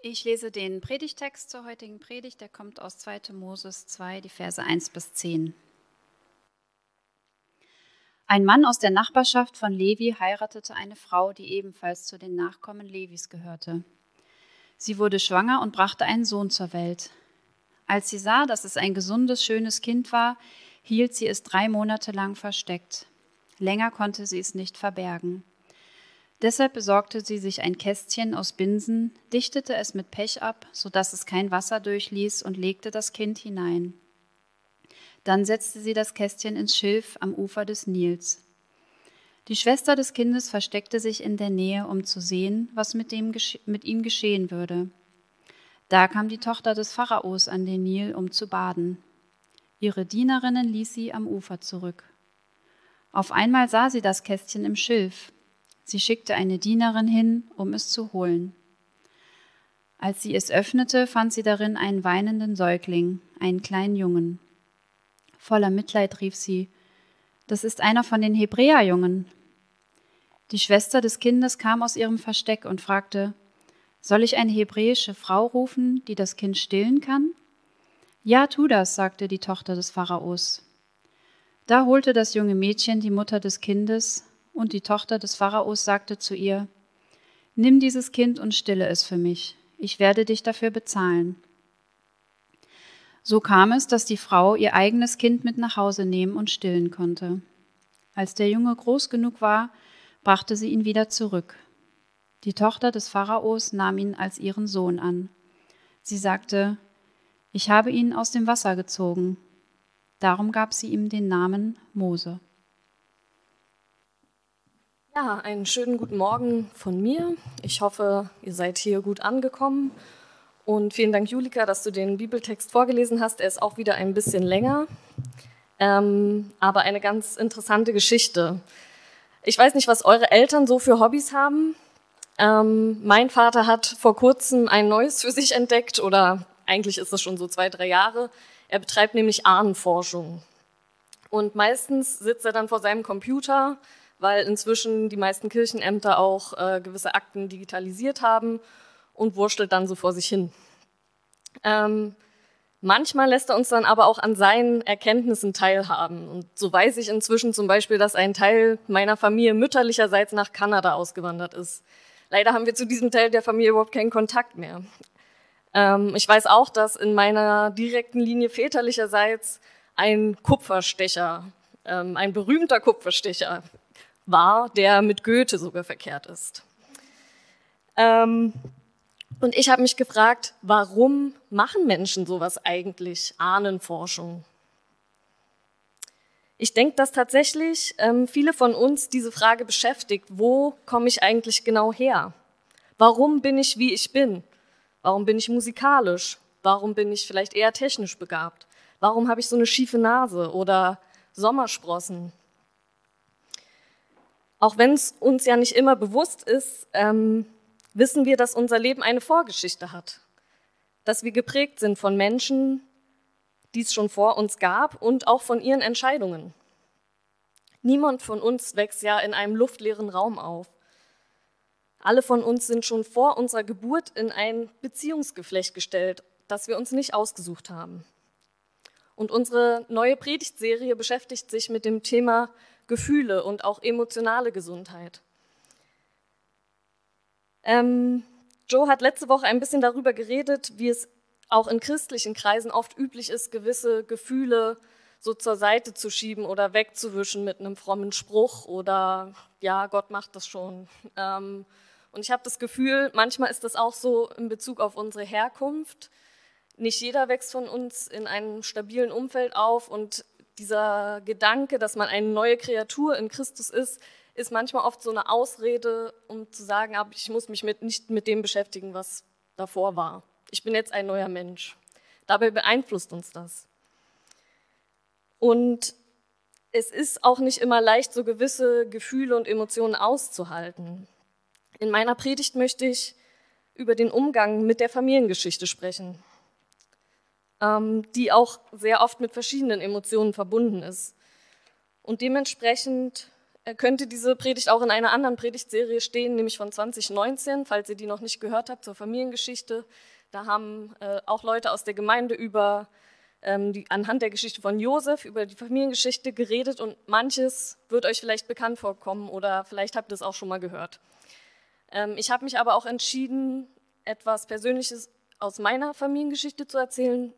Ich lese den Predigtext zur heutigen Predigt, der kommt aus 2. Moses 2, die Verse 1 bis 10. Ein Mann aus der Nachbarschaft von Levi heiratete eine Frau, die ebenfalls zu den Nachkommen Levis gehörte. Sie wurde schwanger und brachte einen Sohn zur Welt. Als sie sah, dass es ein gesundes, schönes Kind war, hielt sie es drei Monate lang versteckt. Länger konnte sie es nicht verbergen. Deshalb besorgte sie sich ein Kästchen aus Binsen, dichtete es mit Pech ab, sodass es kein Wasser durchließ, und legte das Kind hinein. Dann setzte sie das Kästchen ins Schilf am Ufer des Nils. Die Schwester des Kindes versteckte sich in der Nähe, um zu sehen, was mit, dem, mit ihm geschehen würde. Da kam die Tochter des Pharaos an den Nil, um zu baden. Ihre Dienerinnen ließ sie am Ufer zurück. Auf einmal sah sie das Kästchen im Schilf. Sie schickte eine Dienerin hin, um es zu holen. Als sie es öffnete, fand sie darin einen weinenden Säugling, einen kleinen Jungen. Voller Mitleid rief sie, das ist einer von den Hebräerjungen. Die Schwester des Kindes kam aus ihrem Versteck und fragte, soll ich eine hebräische Frau rufen, die das Kind stillen kann? Ja, tu das, sagte die Tochter des Pharaos. Da holte das junge Mädchen die Mutter des Kindes, und die Tochter des Pharaos sagte zu ihr, Nimm dieses Kind und stille es für mich, ich werde dich dafür bezahlen. So kam es, dass die Frau ihr eigenes Kind mit nach Hause nehmen und stillen konnte. Als der Junge groß genug war, brachte sie ihn wieder zurück. Die Tochter des Pharaos nahm ihn als ihren Sohn an. Sie sagte, ich habe ihn aus dem Wasser gezogen. Darum gab sie ihm den Namen Mose. Ja, einen schönen guten Morgen von mir. Ich hoffe, ihr seid hier gut angekommen. Und vielen Dank, Julika, dass du den Bibeltext vorgelesen hast. Er ist auch wieder ein bisschen länger, ähm, aber eine ganz interessante Geschichte. Ich weiß nicht, was eure Eltern so für Hobbys haben. Ähm, mein Vater hat vor kurzem ein neues für sich entdeckt oder eigentlich ist es schon so zwei, drei Jahre. Er betreibt nämlich Ahnenforschung. Und meistens sitzt er dann vor seinem Computer, weil inzwischen die meisten Kirchenämter auch äh, gewisse Akten digitalisiert haben und wurschtelt dann so vor sich hin. Ähm, manchmal lässt er uns dann aber auch an seinen Erkenntnissen teilhaben. Und so weiß ich inzwischen zum Beispiel, dass ein Teil meiner Familie mütterlicherseits nach Kanada ausgewandert ist. Leider haben wir zu diesem Teil der Familie überhaupt keinen Kontakt mehr. Ähm, ich weiß auch, dass in meiner direkten Linie väterlicherseits ein Kupferstecher, ähm, ein berühmter Kupferstecher war, der mit Goethe sogar verkehrt ist. Ähm, und ich habe mich gefragt, warum machen Menschen sowas eigentlich, Ahnenforschung? Ich denke, dass tatsächlich ähm, viele von uns diese Frage beschäftigt, wo komme ich eigentlich genau her? Warum bin ich, wie ich bin? Warum bin ich musikalisch? Warum bin ich vielleicht eher technisch begabt? Warum habe ich so eine schiefe Nase oder Sommersprossen? Auch wenn es uns ja nicht immer bewusst ist, ähm, wissen wir, dass unser Leben eine Vorgeschichte hat. Dass wir geprägt sind von Menschen, die es schon vor uns gab und auch von ihren Entscheidungen. Niemand von uns wächst ja in einem luftleeren Raum auf. Alle von uns sind schon vor unserer Geburt in ein Beziehungsgeflecht gestellt, das wir uns nicht ausgesucht haben. Und unsere neue Predigtserie beschäftigt sich mit dem Thema Gefühle und auch emotionale Gesundheit. Ähm, Joe hat letzte Woche ein bisschen darüber geredet, wie es auch in christlichen Kreisen oft üblich ist, gewisse Gefühle so zur Seite zu schieben oder wegzuwischen mit einem frommen Spruch oder ja, Gott macht das schon. Ähm, und ich habe das Gefühl, manchmal ist das auch so in Bezug auf unsere Herkunft. Nicht jeder wächst von uns in einem stabilen Umfeld auf und dieser Gedanke, dass man eine neue Kreatur in Christus ist, ist manchmal oft so eine Ausrede, um zu sagen, aber ich muss mich mit, nicht mit dem beschäftigen, was davor war. Ich bin jetzt ein neuer Mensch. Dabei beeinflusst uns das. Und es ist auch nicht immer leicht, so gewisse Gefühle und Emotionen auszuhalten. In meiner Predigt möchte ich über den Umgang mit der Familiengeschichte sprechen, die auch sehr oft mit verschiedenen Emotionen verbunden ist. Und dementsprechend äh, könnte diese Predigt auch in einer anderen Predigtserie stehen, nämlich von 2019, falls ihr die noch nicht gehört habt, zur Familiengeschichte. Da haben äh, auch Leute aus der Gemeinde über ähm, die, anhand der Geschichte von Josef über die Familiengeschichte geredet und manches wird euch vielleicht bekannt vorkommen oder vielleicht habt ihr es auch schon mal gehört. Ähm, ich habe mich aber auch entschieden, etwas Persönliches aus meiner Familiengeschichte zu erzählen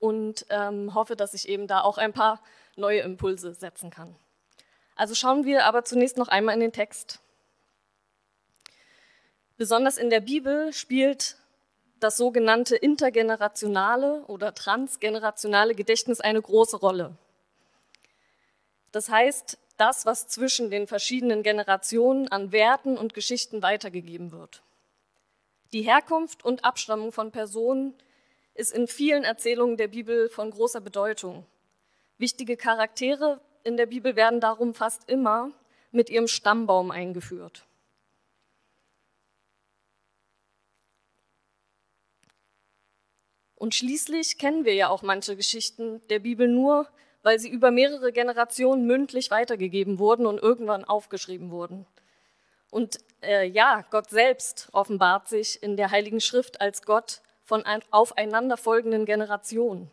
und ähm, hoffe, dass ich eben da auch ein paar neue Impulse setzen kann. Also schauen wir aber zunächst noch einmal in den Text. Besonders in der Bibel spielt das sogenannte intergenerationale oder transgenerationale Gedächtnis eine große Rolle. Das heißt, das, was zwischen den verschiedenen Generationen an Werten und Geschichten weitergegeben wird. Die Herkunft und Abstammung von Personen ist in vielen Erzählungen der Bibel von großer Bedeutung. Wichtige Charaktere in der Bibel werden darum fast immer mit ihrem Stammbaum eingeführt. Und schließlich kennen wir ja auch manche Geschichten der Bibel nur, weil sie über mehrere Generationen mündlich weitergegeben wurden und irgendwann aufgeschrieben wurden. Und äh, ja, Gott selbst offenbart sich in der Heiligen Schrift als Gott von aufeinanderfolgenden Generationen.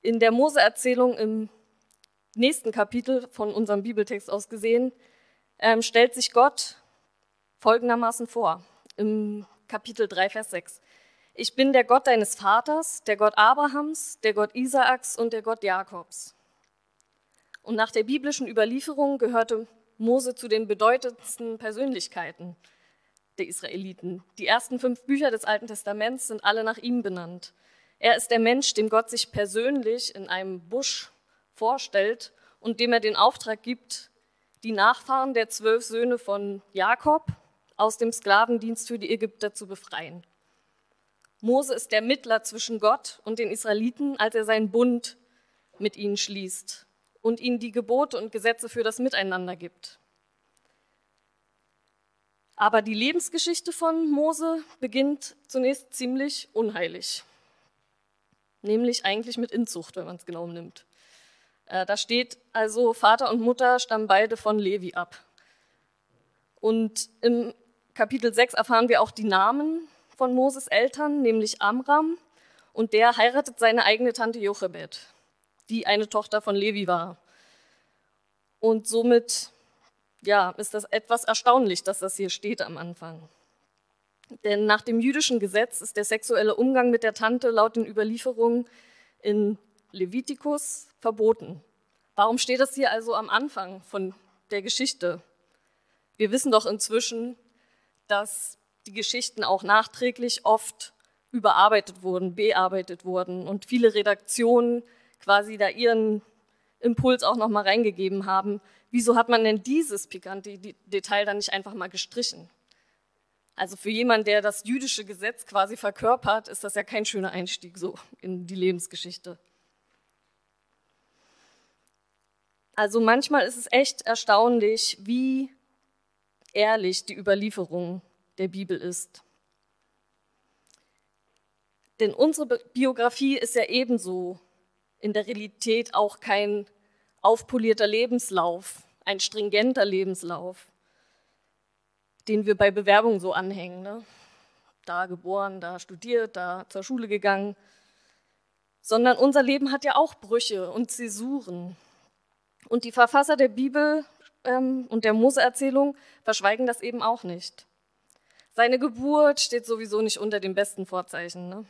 In der Mose-Erzählung im nächsten Kapitel von unserem Bibeltext aus gesehen, ähm, stellt sich Gott folgendermaßen vor, im Kapitel 3, Vers 6. Ich bin der Gott deines Vaters, der Gott Abrahams, der Gott Isaaks und der Gott Jakobs. Und nach der biblischen Überlieferung gehörte Mose zu den bedeutendsten Persönlichkeiten der Israeliten. Die ersten fünf Bücher des Alten Testaments sind alle nach ihm benannt. Er ist der Mensch, dem Gott sich persönlich in einem Busch vorstellt und dem er den Auftrag gibt, die Nachfahren der zwölf Söhne von Jakob aus dem Sklavendienst für die Ägypter zu befreien. Mose ist der Mittler zwischen Gott und den Israeliten, als er seinen Bund mit ihnen schließt und ihnen die Gebote und Gesetze für das Miteinander gibt. Aber die Lebensgeschichte von Mose beginnt zunächst ziemlich unheilig, nämlich eigentlich mit Inzucht, wenn man es genau nimmt. Äh, da steht also, Vater und Mutter stammen beide von Levi ab. Und im Kapitel 6 erfahren wir auch die Namen von Moses Eltern, nämlich Amram, und der heiratet seine eigene Tante Jochebed, die eine Tochter von Levi war. Und somit ja, ist das etwas erstaunlich, dass das hier steht am Anfang. Denn nach dem jüdischen Gesetz ist der sexuelle Umgang mit der Tante laut den Überlieferungen in Levitikus verboten. Warum steht das hier also am Anfang von der Geschichte? Wir wissen doch inzwischen, dass die Geschichten auch nachträglich oft überarbeitet wurden, bearbeitet wurden und viele Redaktionen quasi da ihren Impuls auch nochmal reingegeben haben. Wieso hat man denn dieses pikante Detail dann nicht einfach mal gestrichen? Also für jemanden, der das jüdische Gesetz quasi verkörpert, ist das ja kein schöner Einstieg so in die Lebensgeschichte. Also manchmal ist es echt erstaunlich, wie ehrlich die Überlieferung der Bibel ist. Denn unsere Biografie ist ja ebenso in der Realität auch kein aufpolierter Lebenslauf, ein stringenter Lebenslauf, den wir bei Bewerbungen so anhängen. Ne? Da geboren, da studiert, da zur Schule gegangen. Sondern unser Leben hat ja auch Brüche und Zäsuren. Und die Verfasser der Bibel ähm, und der Mose-Erzählung verschweigen das eben auch nicht. Seine Geburt steht sowieso nicht unter den besten Vorzeichen. Ne?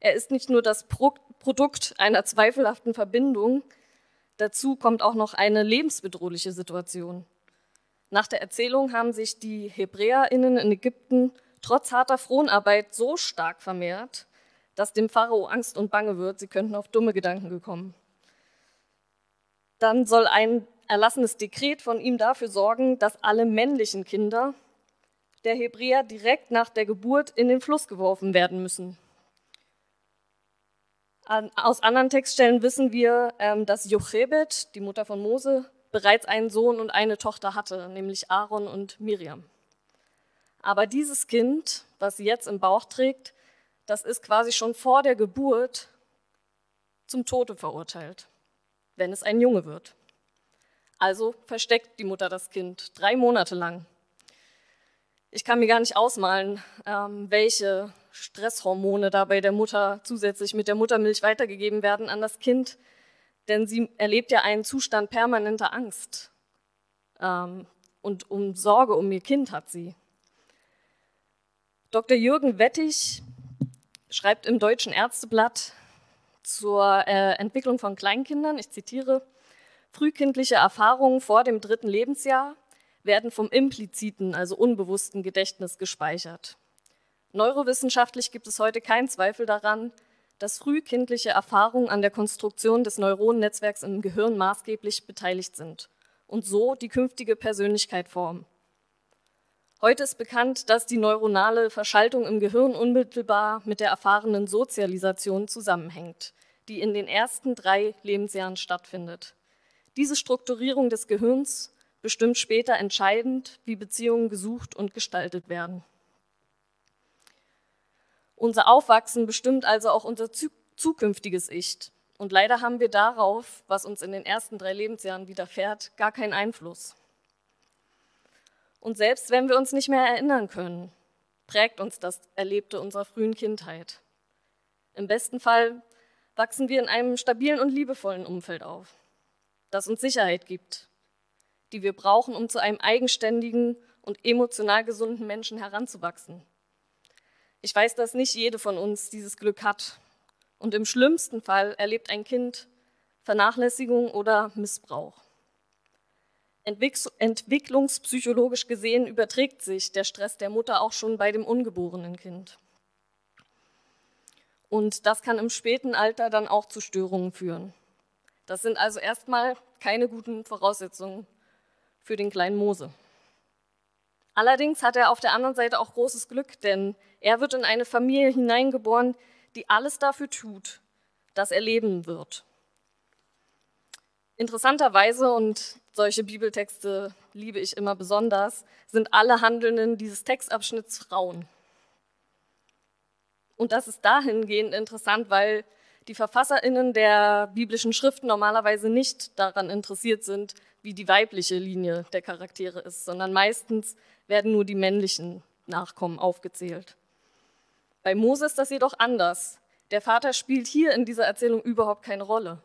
Er ist nicht nur das Pro Produkt einer zweifelhaften Verbindung, dazu kommt auch noch eine lebensbedrohliche Situation. Nach der Erzählung haben sich die HebräerInnen in Ägypten trotz harter Fronarbeit so stark vermehrt, dass dem Pharao Angst und Bange wird, sie könnten auf dumme Gedanken gekommen. Dann soll ein erlassenes Dekret von ihm dafür sorgen, dass alle männlichen Kinder der Hebräer direkt nach der Geburt in den Fluss geworfen werden müssen. Aus anderen Textstellen wissen wir, ähm, dass Jochebed, die Mutter von Mose, bereits einen Sohn und eine Tochter hatte, nämlich Aaron und Miriam. Aber dieses Kind, was sie jetzt im Bauch trägt, das ist quasi schon vor der Geburt zum Tode verurteilt, wenn es ein Junge wird. Also versteckt die Mutter das Kind drei Monate lang. Ich kann mir gar nicht ausmalen, ähm, welche Stresshormone da bei der Mutter zusätzlich mit der Muttermilch weitergegeben werden an das Kind, denn sie erlebt ja einen Zustand permanenter Angst. Ähm, und um Sorge um ihr Kind hat sie. Dr. Jürgen Wettig schreibt im Deutschen Ärzteblatt zur äh, Entwicklung von Kleinkindern, ich zitiere, frühkindliche Erfahrungen vor dem dritten Lebensjahr werden vom impliziten, also unbewussten Gedächtnis gespeichert. Neurowissenschaftlich gibt es heute keinen Zweifel daran, dass frühkindliche Erfahrungen an der Konstruktion des Neuronennetzwerks im Gehirn maßgeblich beteiligt sind und so die künftige Persönlichkeit formen. Heute ist bekannt, dass die neuronale Verschaltung im Gehirn unmittelbar mit der erfahrenen Sozialisation zusammenhängt, die in den ersten drei Lebensjahren stattfindet. Diese Strukturierung des Gehirns bestimmt später entscheidend, wie Beziehungen gesucht und gestaltet werden. Unser Aufwachsen bestimmt also auch unser zukünftiges Ich. Und leider haben wir darauf, was uns in den ersten drei Lebensjahren widerfährt, gar keinen Einfluss. Und selbst wenn wir uns nicht mehr erinnern können, prägt uns das Erlebte unserer frühen Kindheit. Im besten Fall wachsen wir in einem stabilen und liebevollen Umfeld auf, das uns Sicherheit gibt, die wir brauchen, um zu einem eigenständigen und emotional gesunden Menschen heranzuwachsen. Ich weiß, dass nicht jede von uns dieses Glück hat. Und im schlimmsten Fall erlebt ein Kind Vernachlässigung oder Missbrauch. Entwicklungspsychologisch gesehen überträgt sich der Stress der Mutter auch schon bei dem ungeborenen Kind. Und das kann im späten Alter dann auch zu Störungen führen. Das sind also erstmal keine guten Voraussetzungen für den kleinen Mose. Allerdings hat er auf der anderen Seite auch großes Glück, denn er wird in eine Familie hineingeboren, die alles dafür tut, dass er leben wird. Interessanterweise, und solche Bibeltexte liebe ich immer besonders, sind alle Handelnden dieses Textabschnitts Frauen. Und das ist dahingehend interessant, weil die Verfasserinnen der biblischen Schriften normalerweise nicht daran interessiert sind, wie die weibliche Linie der Charaktere ist, sondern meistens werden nur die männlichen Nachkommen aufgezählt. Bei Mose ist das jedoch anders. Der Vater spielt hier in dieser Erzählung überhaupt keine Rolle.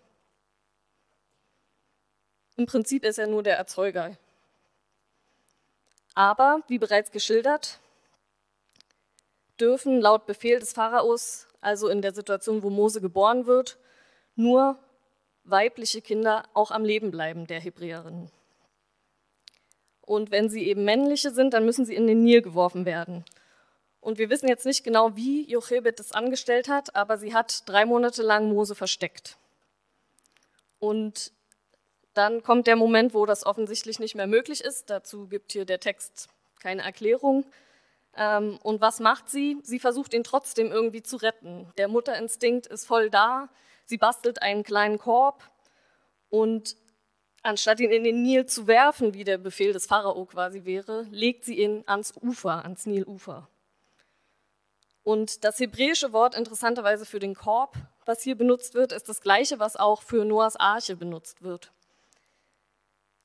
Im Prinzip ist er nur der Erzeuger. Aber, wie bereits geschildert, dürfen laut Befehl des Pharaos, also in der Situation, wo Mose geboren wird, nur weibliche Kinder auch am Leben bleiben, der Hebräerinnen. Und wenn sie eben männliche sind, dann müssen sie in den Nil geworfen werden. Und wir wissen jetzt nicht genau, wie Jochebed das angestellt hat, aber sie hat drei Monate lang Mose versteckt. Und dann kommt der Moment, wo das offensichtlich nicht mehr möglich ist. Dazu gibt hier der Text keine Erklärung. Ähm, und was macht sie? Sie versucht ihn trotzdem irgendwie zu retten. Der Mutterinstinkt ist voll da. Sie bastelt einen kleinen Korb und anstatt ihn in den Nil zu werfen, wie der Befehl des Pharao quasi wäre, legt sie ihn ans Ufer, ans Nilufer. Und das hebräische Wort interessanterweise für den Korb, was hier benutzt wird, ist das gleiche, was auch für Noahs Arche benutzt wird.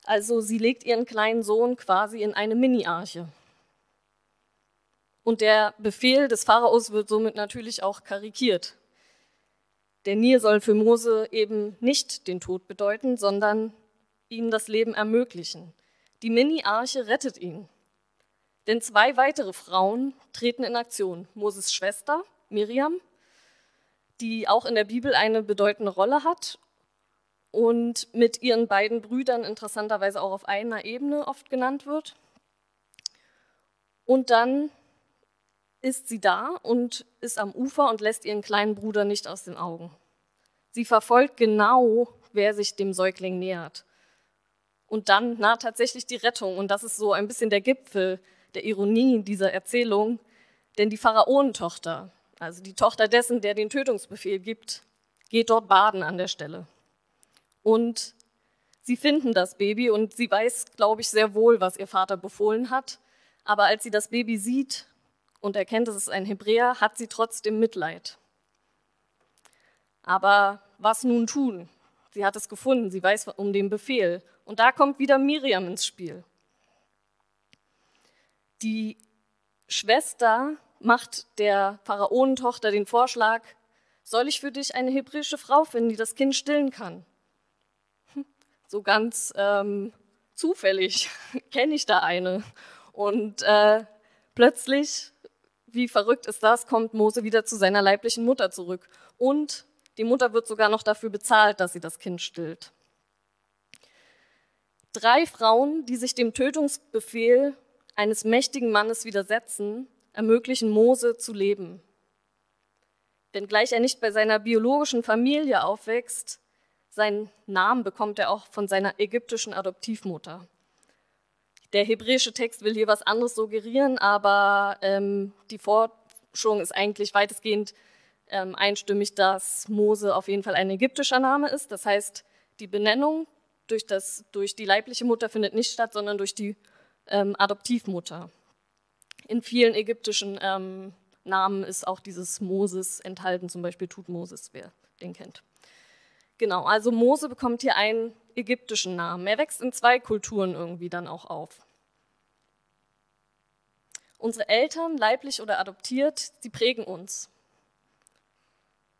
Also sie legt ihren kleinen Sohn quasi in eine Mini-Arche. Und der Befehl des Pharaos wird somit natürlich auch karikiert. Der Nil soll für Mose eben nicht den Tod bedeuten, sondern ihm das Leben ermöglichen. Die Mini-Arche rettet ihn. Denn zwei weitere Frauen treten in Aktion. Moses Schwester, Miriam, die auch in der Bibel eine bedeutende Rolle hat und mit ihren beiden Brüdern interessanterweise auch auf einer Ebene oft genannt wird. Und dann ist sie da und ist am Ufer und lässt ihren kleinen Bruder nicht aus den Augen. Sie verfolgt genau, wer sich dem Säugling nähert. Und dann naht tatsächlich die Rettung. Und das ist so ein bisschen der Gipfel der Ironie dieser Erzählung, denn die Pharaonentochter, also die Tochter dessen, der den Tötungsbefehl gibt, geht dort baden an der Stelle. Und sie finden das Baby und sie weiß, glaube ich, sehr wohl, was ihr Vater befohlen hat. Aber als sie das Baby sieht und erkennt, es ist ein Hebräer, hat sie trotzdem Mitleid. Aber was nun tun? sie hat es gefunden, sie weiß um den Befehl. Und da kommt wieder Miriam ins Spiel. Die Schwester macht der Pharaonentochter den Vorschlag, soll ich für dich eine hebräische Frau finden, die das Kind stillen kann? Hm, so ganz ähm, zufällig kenne ich da eine. Und äh, plötzlich, wie verrückt ist das, kommt Mose wieder zu seiner leiblichen Mutter zurück. Und die Mutter wird sogar noch dafür bezahlt, dass sie das Kind stillt. Drei Frauen, die sich dem Tötungsbefehl eines mächtigen Mannes widersetzen, ermöglichen Mose zu leben. Wenngleich er nicht bei seiner biologischen Familie aufwächst, seinen Namen bekommt er auch von seiner ägyptischen Adoptivmutter. Der hebräische Text will hier was anderes suggerieren, aber ähm, die Forschung ist eigentlich weitestgehend ähm, einstimmig, dass Mose auf jeden Fall ein ägyptischer Name ist. Das heißt, die Benennung durch, das, durch die leibliche Mutter findet nicht statt, sondern durch die ähm, Adoptivmutter. In vielen ägyptischen ähm, Namen ist auch dieses Moses enthalten, zum Beispiel Tutmoses, wer den kennt. Genau, also Mose bekommt hier einen ägyptischen Namen. Er wächst in zwei Kulturen irgendwie dann auch auf. Unsere Eltern, leiblich oder adoptiert, sie prägen uns.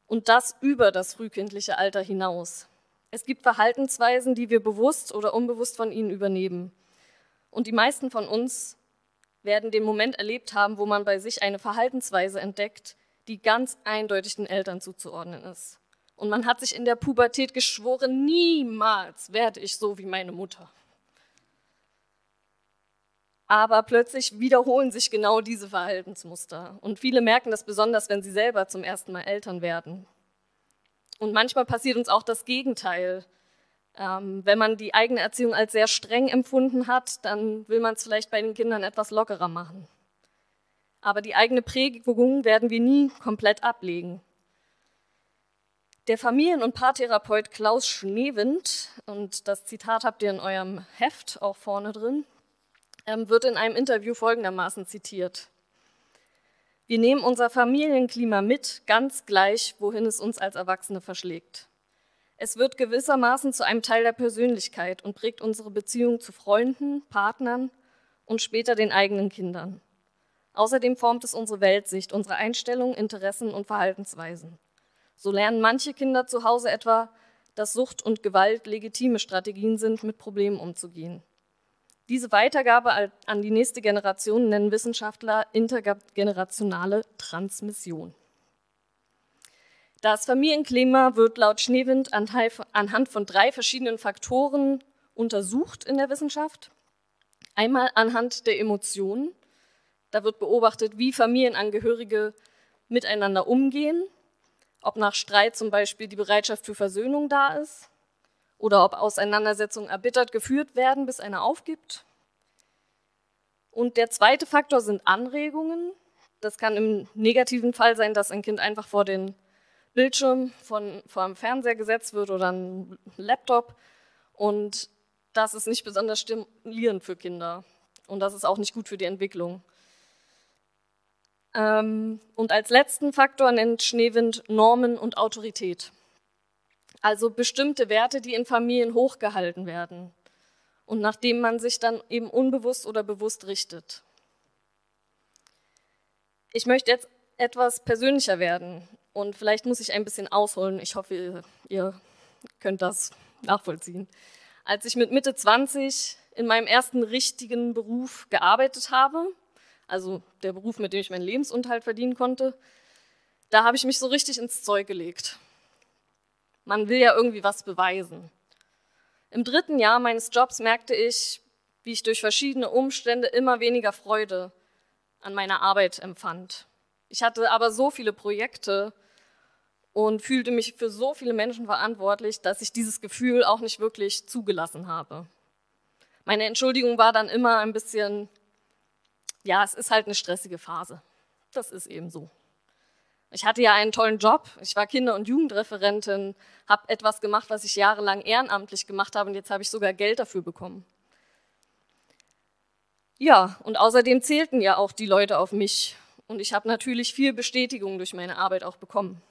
Und das über das frühkindliche Alter hinaus. Es gibt Verhaltensweisen, die wir bewusst oder unbewusst von ihnen übernehmen. Und die meisten von uns werden den Moment erlebt haben, wo man bei sich eine Verhaltensweise entdeckt, die ganz eindeutig den Eltern zuzuordnen ist. Und man hat sich in der Pubertät geschworen, niemals werde ich so wie meine Mutter. Aber plötzlich wiederholen sich genau diese Verhaltensmuster. Und viele merken das besonders, wenn sie selber zum ersten Mal Eltern werden. Und manchmal passiert uns auch das Gegenteil. Ähm, wenn man die eigene Erziehung als sehr streng empfunden hat, dann will man es vielleicht bei den Kindern etwas lockerer machen. Aber die eigene Prägung werden wir nie komplett ablegen. Der Familien- und Paartherapeut Klaus Schneewind, und das Zitat habt ihr in eurem Heft auch vorne drin, ähm, wird in einem Interview folgendermaßen zitiert. Wir nehmen unser Familienklima mit, ganz gleich, wohin es uns als Erwachsene verschlägt. Es wird gewissermaßen zu einem Teil der Persönlichkeit und prägt unsere Beziehung zu Freunden, Partnern und später den eigenen Kindern. Außerdem formt es unsere Weltsicht, unsere Einstellungen, Interessen und Verhaltensweisen. So lernen manche Kinder zu Hause etwa, dass Sucht und Gewalt legitime Strategien sind, mit Problemen umzugehen. Diese Weitergabe an die nächste Generation nennen Wissenschaftler intergenerationale Transmission. Das Familienklima wird laut Schneewind anhand von drei verschiedenen Faktoren untersucht in der Wissenschaft. Einmal anhand der Emotionen. Da wird beobachtet, wie Familienangehörige miteinander umgehen, ob nach Streit zum Beispiel die Bereitschaft für Versöhnung da ist oder ob Auseinandersetzungen erbittert geführt werden, bis einer aufgibt. Und der zweite Faktor sind Anregungen. Das kann im negativen Fall sein, dass ein Kind einfach vor den Bildschirm von, vor einem Fernseher gesetzt wird oder ein Laptop. Und das ist nicht besonders stimulierend für Kinder. Und das ist auch nicht gut für die Entwicklung. Ähm, und als letzten Faktor nennt Schneewind Normen und Autorität. Also bestimmte Werte, die in Familien hochgehalten werden und nach dem man sich dann eben unbewusst oder bewusst richtet. Ich möchte jetzt etwas persönlicher werden. Und vielleicht muss ich ein bisschen ausholen. Ich hoffe, ihr, ihr könnt das nachvollziehen. Als ich mit Mitte 20 in meinem ersten richtigen Beruf gearbeitet habe, also der Beruf, mit dem ich meinen Lebensunterhalt verdienen konnte, da habe ich mich so richtig ins Zeug gelegt. Man will ja irgendwie was beweisen. Im dritten Jahr meines Jobs merkte ich, wie ich durch verschiedene Umstände immer weniger Freude an meiner Arbeit empfand. Ich hatte aber so viele Projekte und fühlte mich für so viele Menschen verantwortlich, dass ich dieses Gefühl auch nicht wirklich zugelassen habe. Meine Entschuldigung war dann immer ein bisschen, ja, es ist halt eine stressige Phase. Das ist eben so. Ich hatte ja einen tollen Job. Ich war Kinder- und Jugendreferentin, habe etwas gemacht, was ich jahrelang ehrenamtlich gemacht habe und jetzt habe ich sogar Geld dafür bekommen. Ja, und außerdem zählten ja auch die Leute auf mich und ich habe natürlich viel Bestätigung durch meine Arbeit auch bekommen.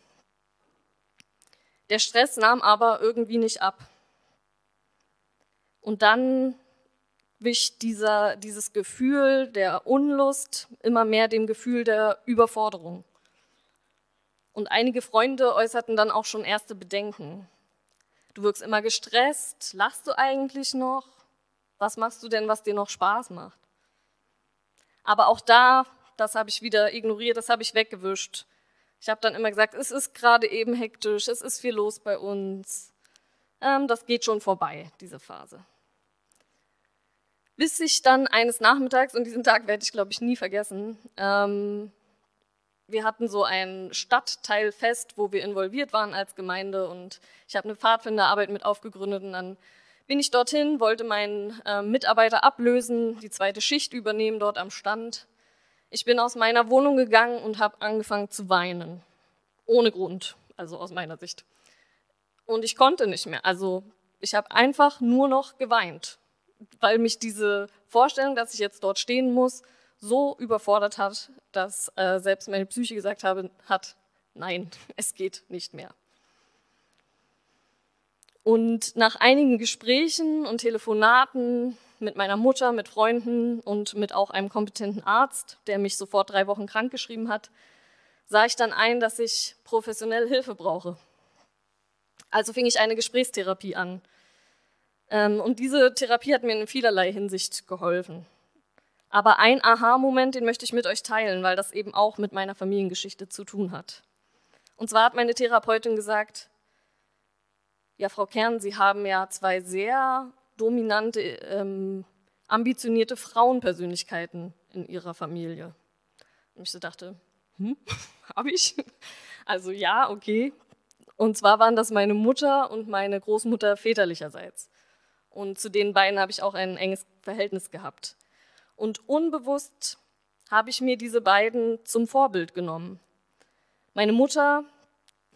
Der Stress nahm aber irgendwie nicht ab. Und dann wich dieser, dieses Gefühl der Unlust immer mehr dem Gefühl der Überforderung. Und einige Freunde äußerten dann auch schon erste Bedenken. Du wirkst immer gestresst, lachst du eigentlich noch? Was machst du denn, was dir noch Spaß macht? Aber auch da, das habe ich wieder ignoriert, das habe ich weggewischt. Ich habe dann immer gesagt, es ist gerade eben hektisch, es ist viel los bei uns. Ähm, das geht schon vorbei, diese Phase bis ich dann eines Nachmittags, und diesen Tag werde ich, glaube ich, nie vergessen, ähm, wir hatten so ein Stadtteilfest, wo wir involviert waren als Gemeinde und ich habe eine Pfadfinderarbeit mit aufgegründet und dann bin ich dorthin, wollte meinen äh, Mitarbeiter ablösen, die zweite Schicht übernehmen dort am Stand. Ich bin aus meiner Wohnung gegangen und habe angefangen zu weinen. Ohne Grund, also aus meiner Sicht. Und ich konnte nicht mehr. Also ich habe einfach nur noch geweint weil mich diese Vorstellung, dass ich jetzt dort stehen muss, so überfordert hat, dass äh, selbst meine Psyche gesagt habe, hat, nein, es geht nicht mehr. Und nach einigen Gesprächen und Telefonaten mit meiner Mutter, mit Freunden und mit auch einem kompetenten Arzt, der mich sofort drei Wochen krankgeschrieben hat, sah ich dann ein, dass ich professionell Hilfe brauche. Also fing ich eine Gesprächstherapie an und diese Therapie hat mir in vielerlei Hinsicht geholfen. Aber ein Aha-Moment, den möchte ich mit euch teilen, weil das eben auch mit meiner Familiengeschichte zu tun hat. Und zwar hat meine Therapeutin gesagt, ja, Frau Kern, Sie haben ja zwei sehr dominante, ähm, ambitionierte Frauenpersönlichkeiten in Ihrer Familie. Und ich so dachte, hm, habe ich? Also ja, okay. Und zwar waren das meine Mutter und meine Großmutter väterlicherseits. Und zu den beiden habe ich auch ein enges Verhältnis gehabt. Und unbewusst habe ich mir diese beiden zum Vorbild genommen. Meine Mutter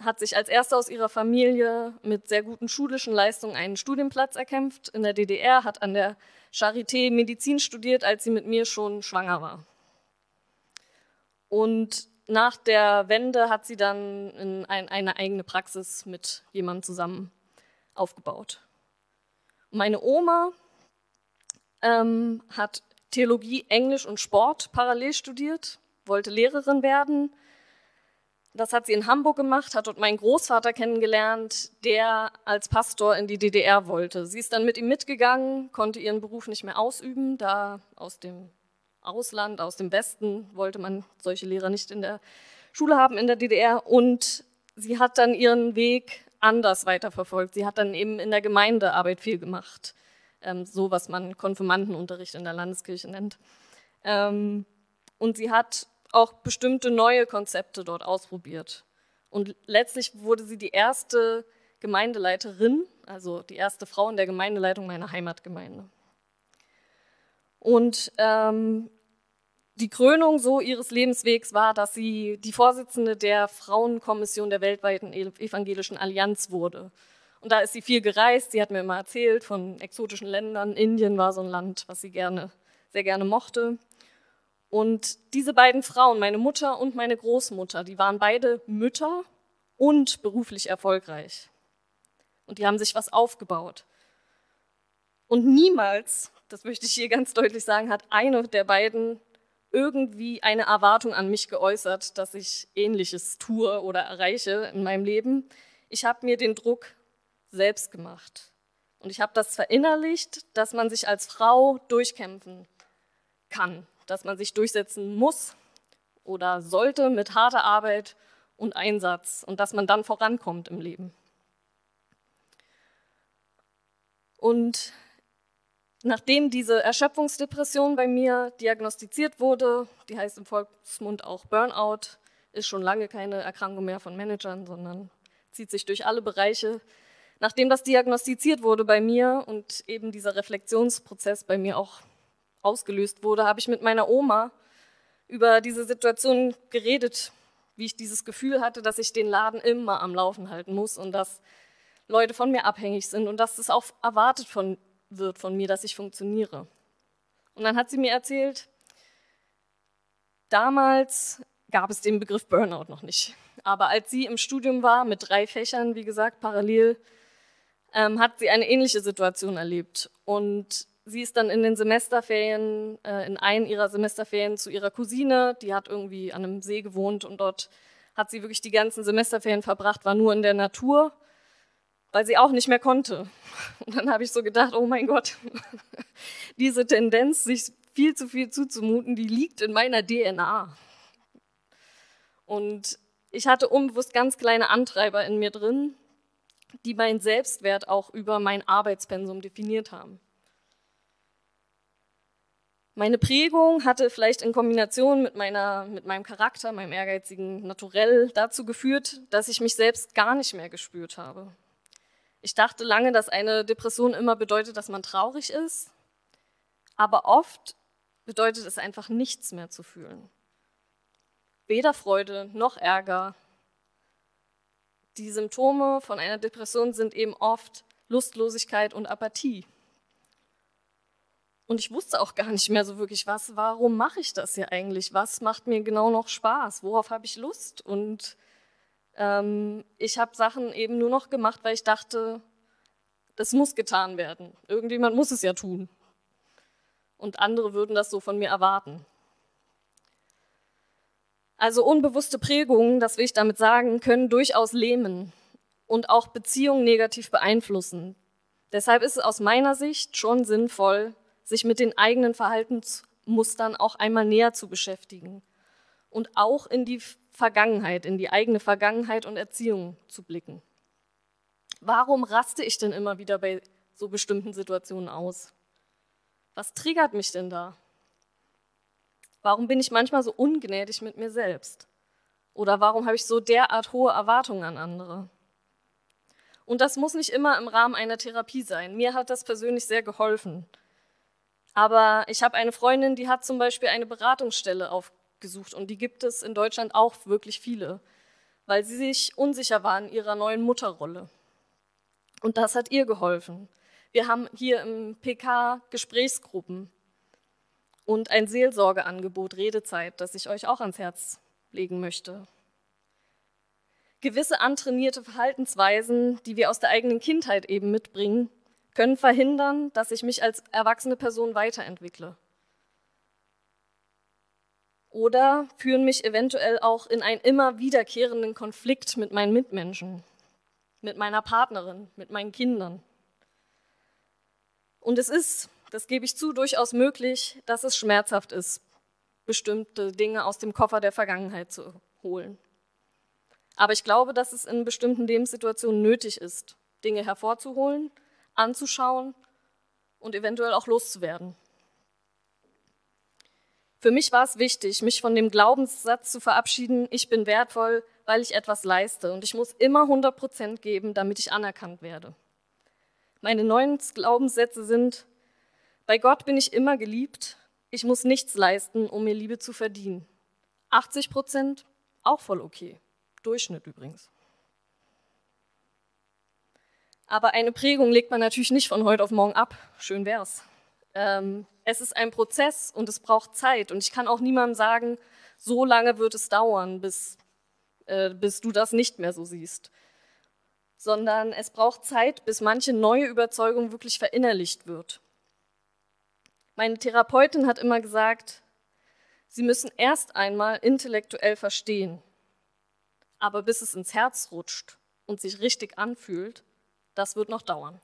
hat sich als erste aus ihrer Familie mit sehr guten schulischen Leistungen einen Studienplatz erkämpft in der DDR, hat an der Charité Medizin studiert, als sie mit mir schon schwanger war. Und nach der Wende hat sie dann ein, eine eigene Praxis mit jemandem zusammen aufgebaut. Meine Oma ähm, hat Theologie, Englisch und Sport parallel studiert, wollte Lehrerin werden. Das hat sie in Hamburg gemacht, hat dort meinen Großvater kennengelernt, der als Pastor in die DDR wollte. Sie ist dann mit ihm mitgegangen, konnte ihren Beruf nicht mehr ausüben, da aus dem Ausland, aus dem Westen wollte man solche Lehrer nicht in der Schule haben in der DDR. Und sie hat dann ihren Weg anders weiterverfolgt. Sie hat dann eben in der Gemeindearbeit viel gemacht, ähm, so was man Konfirmandenunterricht in der Landeskirche nennt. Ähm, und sie hat auch bestimmte neue Konzepte dort ausprobiert. Und letztlich wurde sie die erste Gemeindeleiterin, also die erste Frau in der Gemeindeleitung meiner Heimatgemeinde. Und ähm, die Krönung so ihres Lebenswegs war, dass sie die Vorsitzende der Frauenkommission der weltweiten evangelischen Allianz wurde. Und da ist sie viel gereist. Sie hat mir immer erzählt von exotischen Ländern. Indien war so ein Land, was sie gerne, sehr gerne mochte. Und diese beiden Frauen, meine Mutter und meine Großmutter, die waren beide Mütter und beruflich erfolgreich. Und die haben sich was aufgebaut. Und niemals, das möchte ich hier ganz deutlich sagen, hat eine der beiden irgendwie eine Erwartung an mich geäußert, dass ich Ähnliches tue oder erreiche in meinem Leben. Ich habe mir den Druck selbst gemacht. Und ich habe das verinnerlicht, dass man sich als Frau durchkämpfen kann, dass man sich durchsetzen muss oder sollte mit harter Arbeit und Einsatz und dass man dann vorankommt im Leben. Und Nachdem diese Erschöpfungsdepression bei mir diagnostiziert wurde, die heißt im Volksmund auch Burnout, ist schon lange keine Erkrankung mehr von Managern, sondern zieht sich durch alle Bereiche. Nachdem das diagnostiziert wurde bei mir und eben dieser Reflexionsprozess bei mir auch ausgelöst wurde, habe ich mit meiner Oma über diese Situation geredet, wie ich dieses Gefühl hatte, dass ich den Laden immer am Laufen halten muss und dass Leute von mir abhängig sind und dass es auch erwartet von wird von mir, dass ich funktioniere. Und dann hat sie mir erzählt, damals gab es den Begriff Burnout noch nicht. Aber als sie im Studium war, mit drei Fächern, wie gesagt, parallel, ähm, hat sie eine ähnliche Situation erlebt. Und sie ist dann in den Semesterferien, äh, in einen ihrer Semesterferien zu ihrer Cousine, die hat irgendwie an einem See gewohnt und dort hat sie wirklich die ganzen Semesterferien verbracht, war nur in der Natur, weil sie auch nicht mehr konnte. Und dann habe ich so gedacht, oh mein Gott, diese Tendenz, sich viel zu viel zuzumuten, die liegt in meiner DNA. Und ich hatte unbewusst ganz kleine Antreiber in mir drin, die meinen Selbstwert auch über mein Arbeitspensum definiert haben. Meine Prägung hatte vielleicht in Kombination mit, meiner, mit meinem Charakter, meinem ehrgeizigen Naturell dazu geführt, dass ich mich selbst gar nicht mehr gespürt habe. Ich dachte lange, dass eine Depression immer bedeutet, dass man traurig ist, aber oft bedeutet es einfach nichts mehr zu fühlen. Weder Freude noch Ärger. Die Symptome von einer Depression sind eben oft Lustlosigkeit und Apathie. Und ich wusste auch gar nicht mehr so wirklich, was, warum mache ich das hier eigentlich? Was macht mir genau noch Spaß? Worauf habe ich Lust? Und ähm, ich habe Sachen eben nur noch gemacht, weil ich dachte, das muss getan werden. Irgendjemand muss es ja tun. Und andere würden das so von mir erwarten. Also unbewusste Prägungen, das will ich damit sagen, können durchaus lähmen und auch Beziehungen negativ beeinflussen. Deshalb ist es aus meiner Sicht schon sinnvoll, sich mit den eigenen Verhaltensmustern auch einmal näher zu beschäftigen und auch in die Vergangenheit, in die eigene Vergangenheit und Erziehung zu blicken. Warum raste ich denn immer wieder bei so bestimmten Situationen aus? Was triggert mich denn da? Warum bin ich manchmal so ungnädig mit mir selbst? Oder warum habe ich so derart hohe Erwartungen an andere? Und das muss nicht immer im Rahmen einer Therapie sein. Mir hat das persönlich sehr geholfen, aber ich habe eine Freundin, die hat zum Beispiel eine Beratungsstelle aufgesucht und die gibt es in Deutschland auch wirklich viele, weil sie sich unsicher war in ihrer neuen Mutterrolle. Und das hat ihr geholfen. Wir haben hier im PK Gesprächsgruppen und ein Seelsorgeangebot Redezeit, das ich euch auch ans Herz legen möchte. Gewisse antrainierte Verhaltensweisen, die wir aus der eigenen Kindheit eben mitbringen, können verhindern, dass ich mich als erwachsene Person weiterentwickle. Oder führen mich eventuell auch in einen immer wiederkehrenden Konflikt mit meinen Mitmenschen, mit meiner Partnerin, mit meinen Kindern. Und es ist, das gebe ich zu, durchaus möglich, dass es schmerzhaft ist, bestimmte Dinge aus dem Koffer der Vergangenheit zu holen. Aber ich glaube, dass es in bestimmten Lebenssituationen nötig ist, Dinge hervorzuholen anzuschauen und eventuell auch loszuwerden. Für mich war es wichtig, mich von dem Glaubenssatz zu verabschieden, ich bin wertvoll, weil ich etwas leiste und ich muss immer 100 Prozent geben, damit ich anerkannt werde. Meine neuen Glaubenssätze sind, bei Gott bin ich immer geliebt, ich muss nichts leisten, um mir Liebe zu verdienen. 80 Prozent, auch voll okay. Durchschnitt übrigens. Aber eine Prägung legt man natürlich nicht von heute auf morgen ab. Schön wär's. Ähm, es ist ein Prozess und es braucht Zeit. Und ich kann auch niemandem sagen, so lange wird es dauern, bis, äh, bis du das nicht mehr so siehst. Sondern es braucht Zeit, bis manche neue Überzeugung wirklich verinnerlicht wird. Meine Therapeutin hat immer gesagt, sie müssen erst einmal intellektuell verstehen. Aber bis es ins Herz rutscht und sich richtig anfühlt, das wird noch dauern.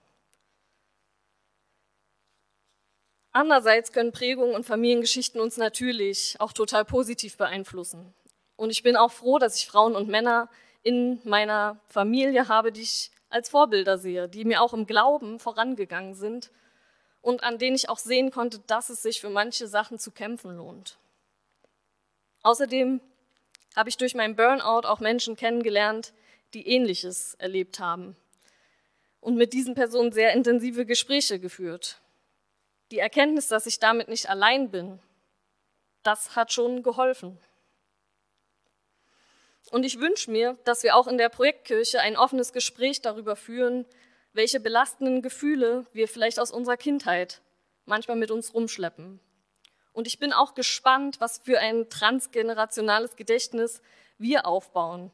Andererseits können Prägungen und Familiengeschichten uns natürlich auch total positiv beeinflussen. Und ich bin auch froh, dass ich Frauen und Männer in meiner Familie habe, die ich als Vorbilder sehe, die mir auch im Glauben vorangegangen sind und an denen ich auch sehen konnte, dass es sich für manche Sachen zu kämpfen lohnt. Außerdem habe ich durch meinen Burnout auch Menschen kennengelernt, die ähnliches erlebt haben und mit diesen Personen sehr intensive Gespräche geführt. Die Erkenntnis, dass ich damit nicht allein bin, das hat schon geholfen. Und ich wünsche mir, dass wir auch in der Projektkirche ein offenes Gespräch darüber führen, welche belastenden Gefühle wir vielleicht aus unserer Kindheit manchmal mit uns rumschleppen Und ich bin auch gespannt, was für ein transgenerationales Gedächtnis wir aufbauen.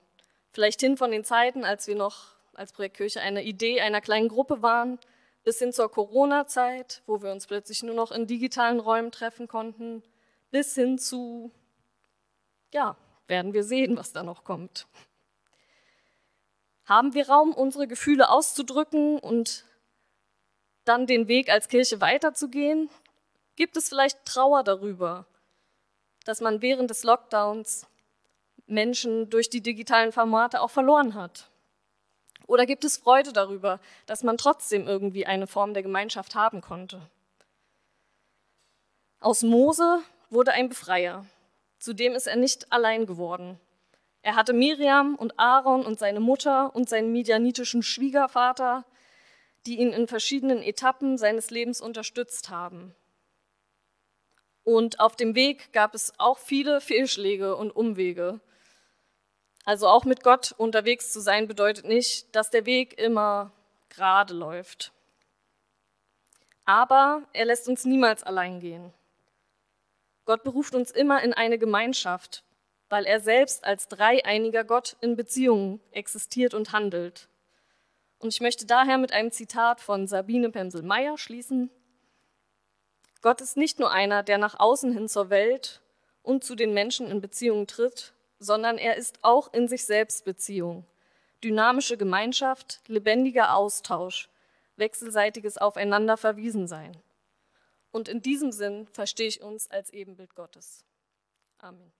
Vielleicht hin von den Zeiten, als wir noch als Projektkirche eine Idee einer kleinen Gruppe waren, bis hin zur Corona-Zeit, wo wir uns plötzlich nur noch in digitalen Räumen treffen konnten, bis hin zu, ja, werden wir sehen, was da noch kommt. Haben wir Raum, unsere Gefühle auszudrücken und dann den Weg als Kirche weiterzugehen? Gibt es vielleicht Trauer darüber, dass man während des Lockdowns Menschen durch die digitalen Formate auch verloren hat? Oder gibt es Freude darüber, dass man trotzdem irgendwie eine Form der Gemeinschaft haben konnte? Aus Mose wurde ein Befreier. Zudem ist er nicht allein geworden. Er hatte Miriam und Aaron und seine Mutter und seinen medianitischen Schwiegervater, die ihn in verschiedenen Etappen seines Lebens unterstützt haben. Und auf dem Weg gab es auch viele Fehlschläge und Umwege. Also auch mit Gott unterwegs zu sein bedeutet nicht, dass der Weg immer gerade läuft. Aber er lässt uns niemals allein gehen. Gott beruft uns immer in eine Gemeinschaft, weil er selbst als dreieiniger Gott in Beziehungen existiert und handelt. Und ich möchte daher mit einem Zitat von Sabine Pemsel-Meyer schließen. Gott ist nicht nur einer, der nach außen hin zur Welt und zu den Menschen in Beziehungen tritt, sondern er ist auch in sich selbst Beziehung, dynamische Gemeinschaft, lebendiger Austausch, wechselseitiges Aufeinanderverwiesensein. Und in diesem Sinn verstehe ich uns als Ebenbild Gottes. Amen.